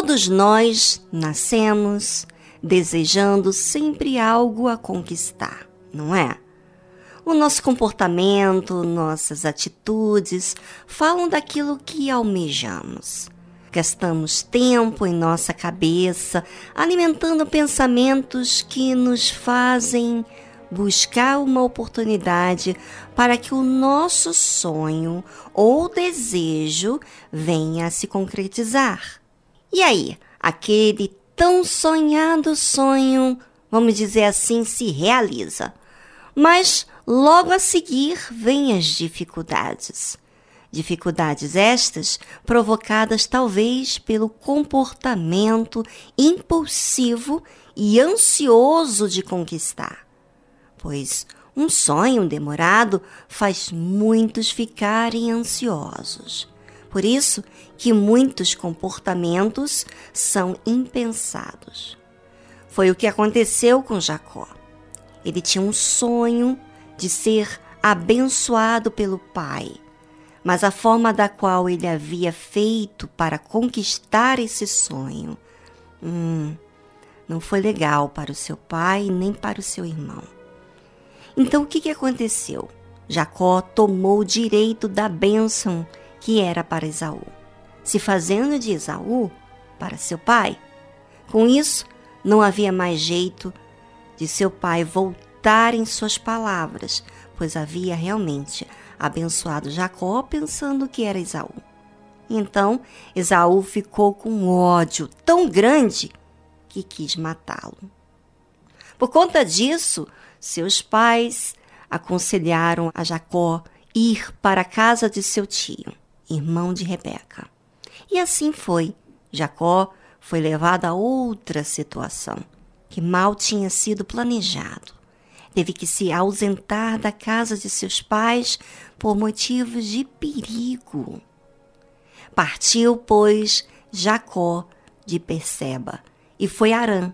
Todos nós nascemos desejando sempre algo a conquistar, não é? O nosso comportamento, nossas atitudes falam daquilo que almejamos. Gastamos tempo em nossa cabeça alimentando pensamentos que nos fazem buscar uma oportunidade para que o nosso sonho ou desejo venha a se concretizar. E aí, aquele tão sonhado sonho, vamos dizer assim, se realiza. Mas logo a seguir vêm as dificuldades. Dificuldades estas provocadas talvez pelo comportamento impulsivo e ansioso de conquistar. Pois um sonho demorado faz muitos ficarem ansiosos. Por isso que muitos comportamentos são impensados. Foi o que aconteceu com Jacó. Ele tinha um sonho de ser abençoado pelo pai, mas a forma da qual ele havia feito para conquistar esse sonho hum, não foi legal para o seu pai nem para o seu irmão. Então o que, que aconteceu? Jacó tomou o direito da bênção que era para Esaú, se fazendo de Esaú para seu pai. Com isso, não havia mais jeito de seu pai voltar em suas palavras, pois havia realmente abençoado Jacó pensando que era Esaú. Então, Esaú ficou com ódio tão grande que quis matá-lo. Por conta disso, seus pais aconselharam a Jacó ir para a casa de seu tio, irmão de Rebeca. E assim foi. Jacó foi levado a outra situação que mal tinha sido planejado. Teve que se ausentar da casa de seus pais por motivos de perigo. Partiu, pois, Jacó de Perseba e foi a Arã.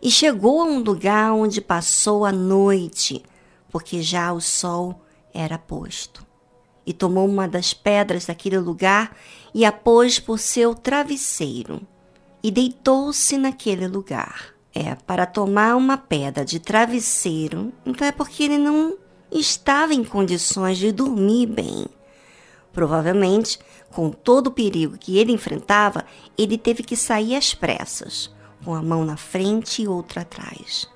E chegou a um lugar onde passou a noite, porque já o sol era posto. E tomou uma das pedras daquele lugar e a pôs por seu travesseiro, e deitou-se naquele lugar é para tomar uma pedra de travesseiro, então é porque ele não estava em condições de dormir bem. Provavelmente, com todo o perigo que ele enfrentava, ele teve que sair às pressas, com a mão na frente e outra atrás.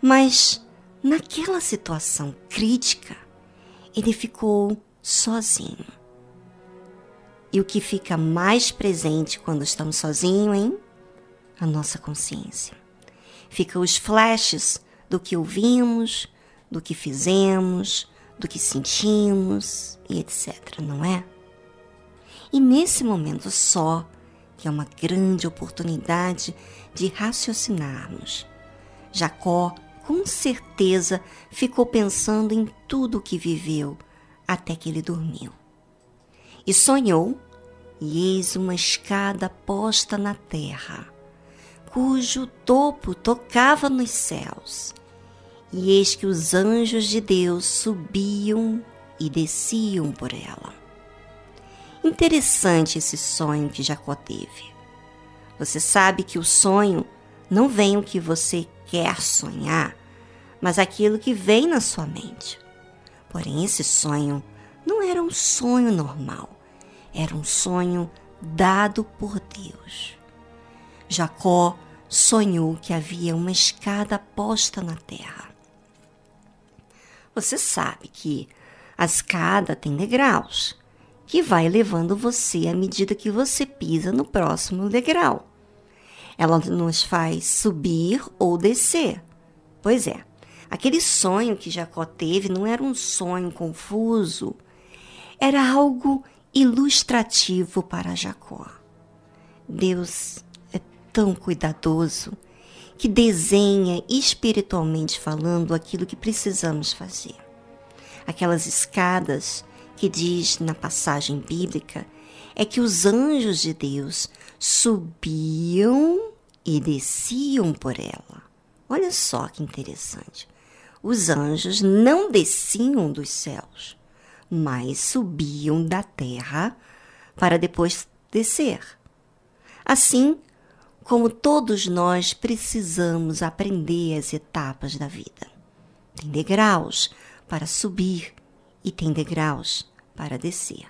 Mas, naquela situação crítica, ele ficou sozinho. E o que fica mais presente quando estamos sozinhos, hein? A nossa consciência ficam os flashes do que ouvimos, do que fizemos, do que sentimos e etc, não é? E nesse momento só, que é uma grande oportunidade de raciocinarmos, Jacó com certeza ficou pensando em tudo o que viveu até que ele dormiu. E sonhou, e eis uma escada posta na terra cujo topo tocava nos céus. E eis que os anjos de Deus subiam e desciam por ela. Interessante esse sonho que Jacó teve. Você sabe que o sonho não vem o que você quer sonhar, mas aquilo que vem na sua mente. Porém, esse sonho não era um sonho normal, era um sonho dado por Deus. Jacó sonhou que havia uma escada posta na terra. Você sabe que a escada tem degraus, que vai levando você à medida que você pisa no próximo degrau. Ela nos faz subir ou descer. Pois é, aquele sonho que Jacó teve não era um sonho confuso, era algo ilustrativo para Jacó. Deus tão cuidadoso que desenha espiritualmente falando aquilo que precisamos fazer. Aquelas escadas que diz na passagem bíblica é que os anjos de Deus subiam e desciam por ela. Olha só que interessante. Os anjos não desciam dos céus, mas subiam da terra para depois descer. Assim como todos nós precisamos aprender as etapas da vida. Tem degraus para subir e tem degraus para descer.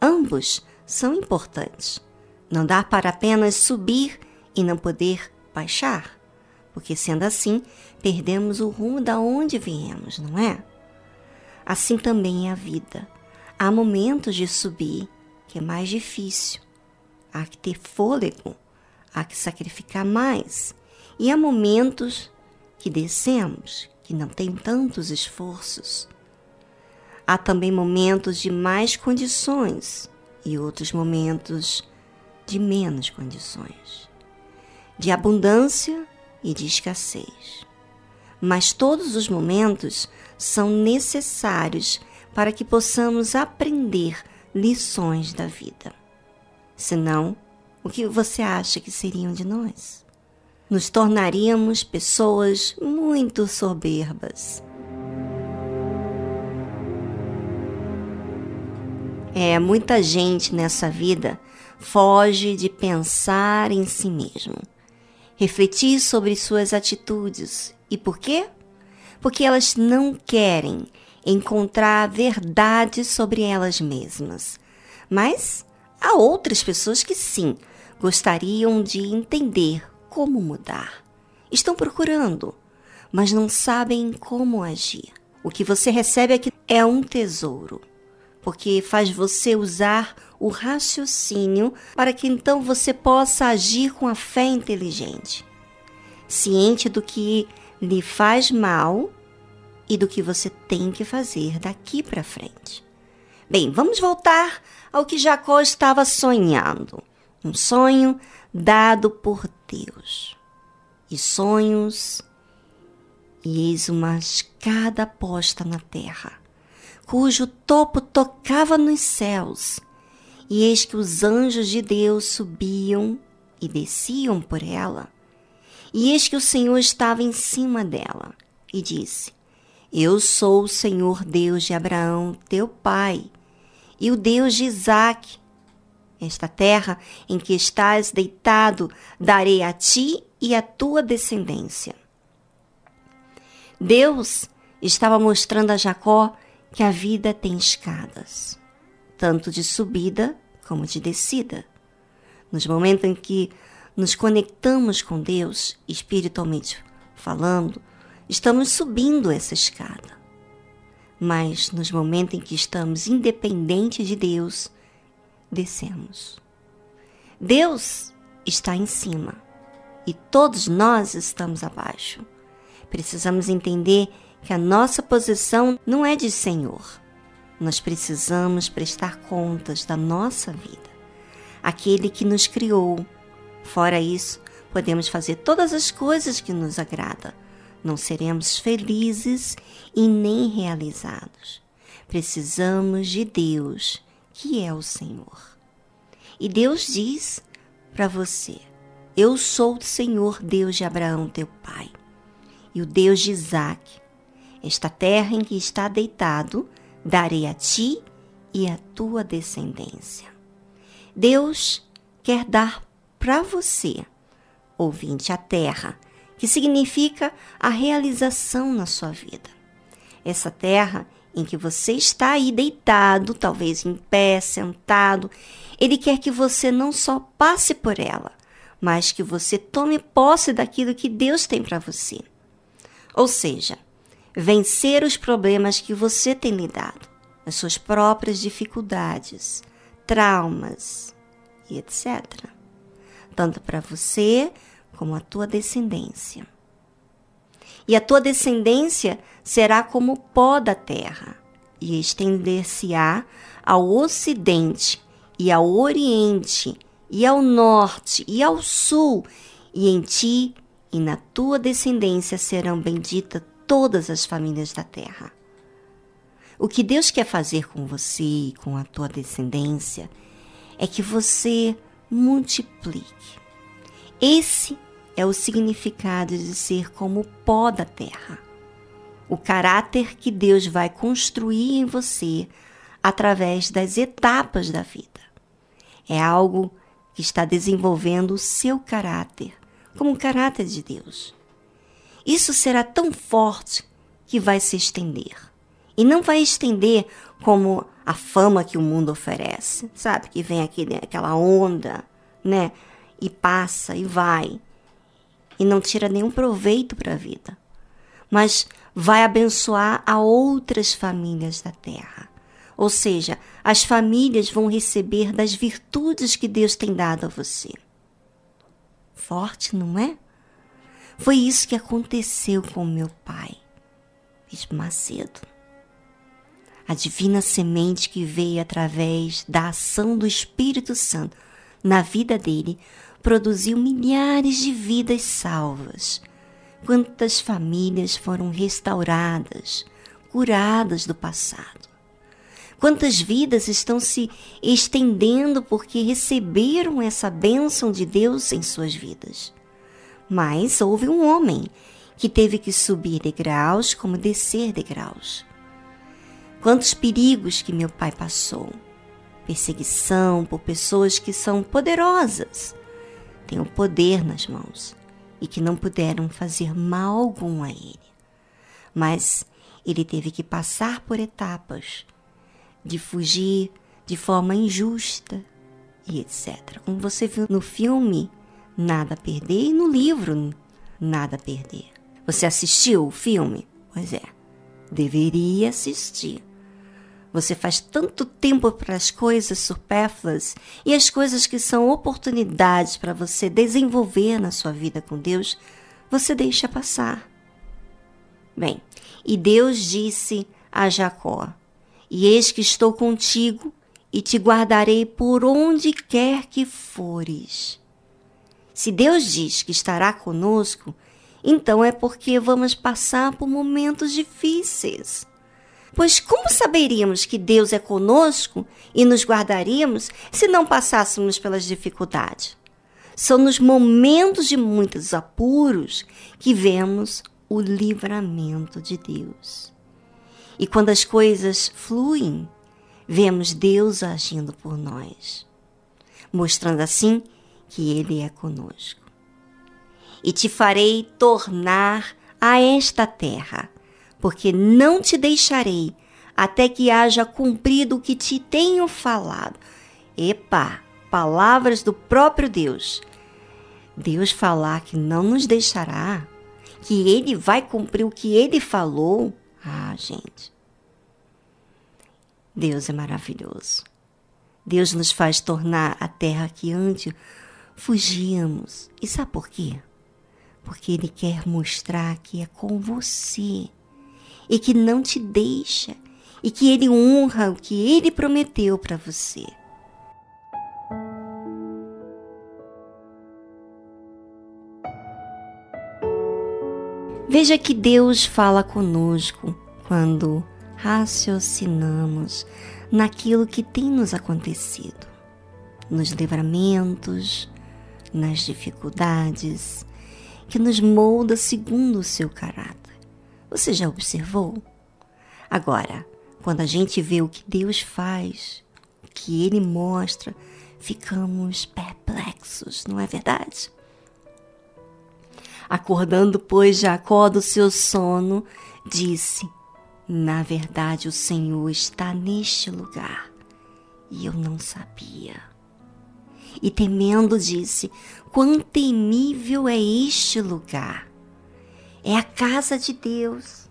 Ambos são importantes. Não dá para apenas subir e não poder baixar, porque sendo assim, perdemos o rumo da onde viemos, não é? Assim também é a vida. Há momentos de subir que é mais difícil. Há que ter fôlego, há que sacrificar mais. E há momentos que descemos, que não tem tantos esforços. Há também momentos de mais condições e outros momentos de menos condições, de abundância e de escassez. Mas todos os momentos são necessários para que possamos aprender lições da vida. Senão, o que você acha que seriam de nós? Nos tornaríamos pessoas muito soberbas. É, muita gente nessa vida foge de pensar em si mesmo, refletir sobre suas atitudes. E por quê? Porque elas não querem encontrar a verdade sobre elas mesmas. Mas há outras pessoas que sim gostariam de entender como mudar. Estão procurando, mas não sabem como agir. O que você recebe aqui é um tesouro, porque faz você usar o raciocínio para que então você possa agir com a fé inteligente, ciente do que lhe faz mal e do que você tem que fazer daqui para frente. Bem, vamos voltar ao que Jacó estava sonhando. Um sonho dado por Deus. E sonhos, e eis uma escada posta na terra, cujo topo tocava nos céus, e eis que os anjos de Deus subiam e desciam por ela. E eis que o Senhor estava em cima dela, e disse: eu sou o Senhor Deus de Abraão, teu pai, e o Deus de Isaque. Esta terra em que estás deitado darei a ti e à tua descendência. Deus estava mostrando a Jacó que a vida tem escadas, tanto de subida como de descida. Nos momentos em que nos conectamos com Deus, espiritualmente falando, estamos subindo essa escada. Mas nos momentos em que estamos independentes de Deus, descemos. Deus está em cima e todos nós estamos abaixo. Precisamos entender que a nossa posição não é de Senhor. Nós precisamos prestar contas da nossa vida. Aquele que nos criou. Fora isso, podemos fazer todas as coisas que nos agrada, não seremos felizes e nem realizados. Precisamos de Deus, que é o Senhor. E Deus diz para você: Eu sou o Senhor Deus de Abraão, teu pai, e o Deus de Isaac. Esta terra em que está deitado, darei a ti e à tua descendência. Deus quer dar para você, ouvinte, a terra que significa a realização na sua vida. Essa terra em que você está aí deitado, talvez em pé, sentado, ele quer que você não só passe por ela, mas que você tome posse daquilo que Deus tem para você. Ou seja, vencer os problemas que você tem lidado, as suas próprias dificuldades, traumas e etc. Tanto para você como a tua descendência. E a tua descendência será como o pó da terra, e estender-se-á ao ocidente, e ao oriente, e ao norte, e ao sul, e em ti e na tua descendência serão benditas todas as famílias da terra. O que Deus quer fazer com você e com a tua descendência é que você multiplique. Esse é o significado de ser como o pó da terra. O caráter que Deus vai construir em você através das etapas da vida. É algo que está desenvolvendo o seu caráter, como o caráter de Deus. Isso será tão forte que vai se estender. E não vai estender como a fama que o mundo oferece, sabe? Que vem aquele, aquela onda, né? E passa e vai. E não tira nenhum proveito para a vida. Mas vai abençoar a outras famílias da terra. Ou seja, as famílias vão receber das virtudes que Deus tem dado a você. Forte, não é? Foi isso que aconteceu com meu pai, Bispo Macedo. A divina semente que veio através da ação do Espírito Santo na vida dele produziu milhares de vidas salvas. Quantas famílias foram restauradas, curadas do passado. Quantas vidas estão se estendendo porque receberam essa bênção de Deus em suas vidas. Mas houve um homem que teve que subir degraus como descer degraus. Quantos perigos que meu pai passou! Perseguição por pessoas que são poderosas, têm o poder nas mãos e que não puderam fazer mal algum a ele. Mas ele teve que passar por etapas de fugir de forma injusta e etc. Como você viu no filme Nada a Perder e no livro Nada a Perder. Você assistiu o filme? Pois é, deveria assistir. Você faz tanto tempo para as coisas supérfluas e as coisas que são oportunidades para você desenvolver na sua vida com Deus, você deixa passar. Bem, e Deus disse a Jacó: e eis que estou contigo e te guardarei por onde quer que fores. Se Deus diz que estará conosco, então é porque vamos passar por momentos difíceis. Pois como saberíamos que Deus é conosco e nos guardaríamos se não passássemos pelas dificuldades? São nos momentos de muitos apuros que vemos o livramento de Deus. E quando as coisas fluem, vemos Deus agindo por nós, mostrando assim que Ele é conosco. E te farei tornar a esta terra, porque não te deixarei até que haja cumprido o que te tenho falado. Epa, palavras do próprio Deus. Deus falar que não nos deixará, que Ele vai cumprir o que Ele falou. Ah, gente, Deus é maravilhoso. Deus nos faz tornar a terra que antes fugíamos. E sabe por quê? Porque Ele quer mostrar que é com você e que não te deixa e que Ele honra o que Ele prometeu para você. Veja que Deus fala conosco quando raciocinamos naquilo que tem nos acontecido, nos livramentos, nas dificuldades, que nos molda segundo o seu caráter. Você já observou? Agora, quando a gente vê o que Deus faz, o que Ele mostra, ficamos perplexos, não é verdade? Acordando, pois, Jacó do seu sono, disse: na verdade, o Senhor está neste lugar e eu não sabia. E temendo, disse: Quão temível é este lugar! É a casa de Deus,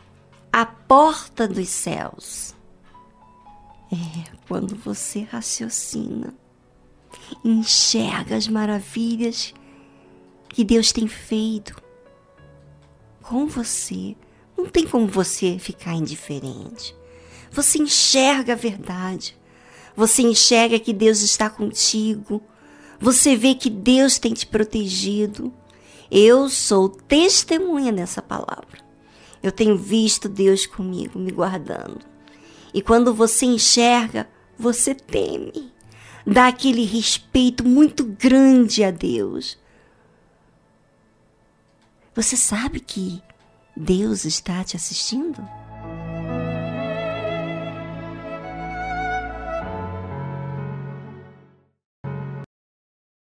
a porta dos céus. É quando você raciocina, enxerga as maravilhas que Deus tem feito com você não tem como você ficar indiferente. Você enxerga a verdade. Você enxerga que Deus está contigo. Você vê que Deus tem te protegido. Eu sou testemunha dessa palavra. Eu tenho visto Deus comigo, me guardando. E quando você enxerga, você teme. Dá aquele respeito muito grande a Deus. Você sabe que Deus está te assistindo?